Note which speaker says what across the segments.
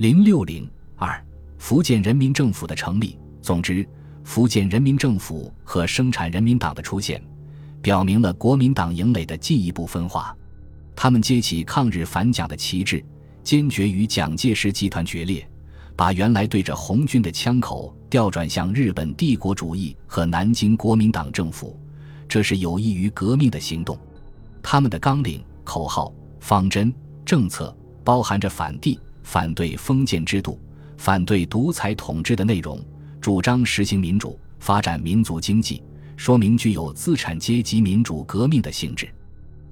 Speaker 1: 零六零二，福建人民政府的成立。总之，福建人民政府和生产人民党的出现，表明了国民党营垒的进一步分化。他们揭起抗日反蒋的旗帜，坚决与蒋介石集团决裂，把原来对着红军的枪口调转向日本帝国主义和南京国民党政府。这是有益于革命的行动。他们的纲领、口号、方针、政策，包含着反帝、反对封建制度、反对独裁统治的内容，主张实行民主、发展民族经济，说明具有资产阶级民主革命的性质。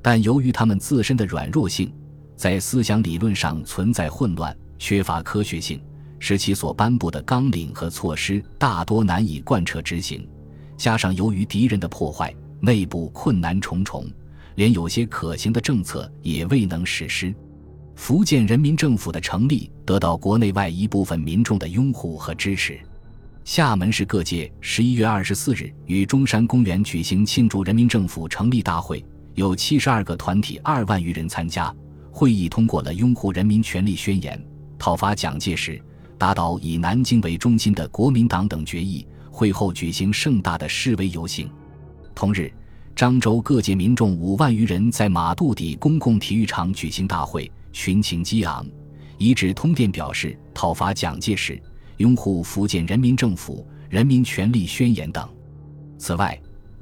Speaker 1: 但由于他们自身的软弱性，在思想理论上存在混乱，缺乏科学性，使其所颁布的纲领和措施大多难以贯彻执行。加上由于敌人的破坏，内部困难重重，连有些可行的政策也未能实施。福建人民政府的成立得到国内外一部分民众的拥护和支持。厦门市各界十一月二十四日于中山公园举行庆祝人民政府成立大会，有七十二个团体二万余人参加。会议通过了拥护人民权利宣言、讨伐蒋介石、打倒以南京为中心的国民党等决议。会后举行盛大的示威游行。同日，漳州各界民众五万余人在马渡底公共体育场举行大会，群情激昂，一致通电表示讨伐蒋介石、拥护福建人民政府、人民权利宣言等。此外，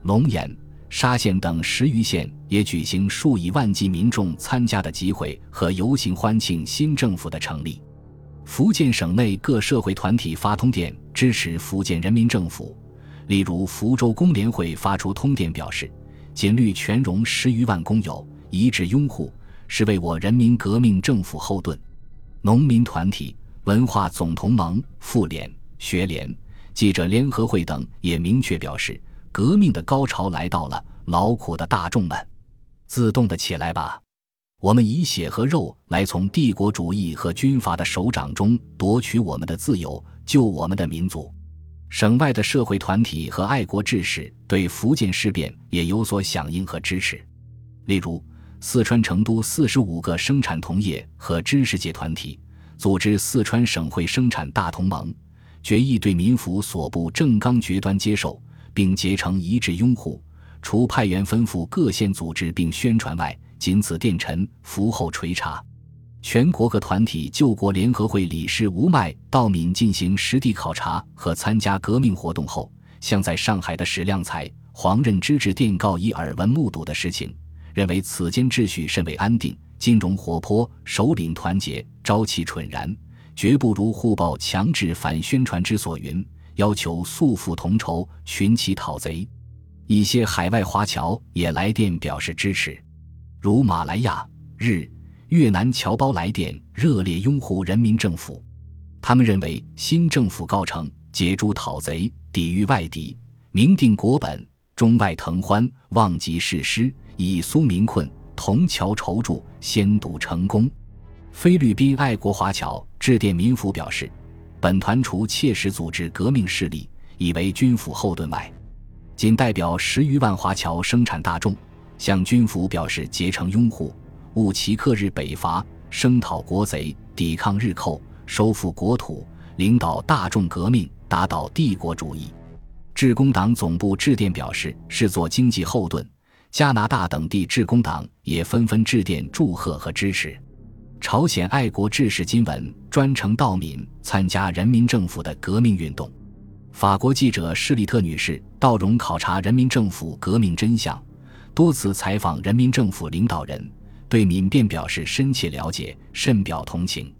Speaker 1: 龙岩、沙县等十余县也举行数以万计民众参加的集会和游行，欢庆新政府的成立。福建省内各社会团体发通电支持福建人民政府。例如，福州工联会发出通电表示，仅率全荣十余万工友一致拥护，是为我人民革命政府后盾。农民团体、文化总同盟、妇联、学联、记者联合会等也明确表示，革命的高潮来到了，劳苦的大众们，自动的起来吧！我们以血和肉来从帝国主义和军阀的手掌中夺取我们的自由，救我们的民族。省外的社会团体和爱国志士对福建事变也有所响应和支持，例如四川成都四十五个生产同业和知识界团体组织四川省会生产大同盟，决议对民府所部正纲决端接受，并结成一致拥护。除派员吩咐各县组织并宣传外，仅此电陈，伏后垂查。全国各团体救国联合会理事吴迈到闽进行实地考察和参加革命活动后，向在上海的史量才、黄任之致电告以耳闻目睹的实情，认为此间秩序甚为安定，金融活泼，首领团结，朝气蠢然，绝不如互报强制反宣传之所云，要求速复同仇，群起讨贼。一些海外华侨也来电表示支持，如马来亚、日。越南侨胞来电，热烈拥护人民政府。他们认为，新政府告成，解诸讨贼，抵御外敌，明定国本，中外腾欢，望极誓师，以苏民困，同侨筹助，先睹成功。菲律宾爱国华侨致电民府表示，本团除切实组织革命势力，以为军府后盾外，仅代表十余万华侨生产大众，向军府表示竭诚拥护。务其克日北伐，声讨国贼，抵抗日寇，收复国土，领导大众革命，打倒帝国主义。致公党总部致电表示，视作经济后盾。加拿大等地致公党也纷纷致电祝贺和支持。朝鲜爱国志士金文专程到闽参加人民政府的革命运动。法国记者施利特女士到荣考察人民政府革命真相，多次采访人民政府领导人。对闽变表示深切了解，深表同情。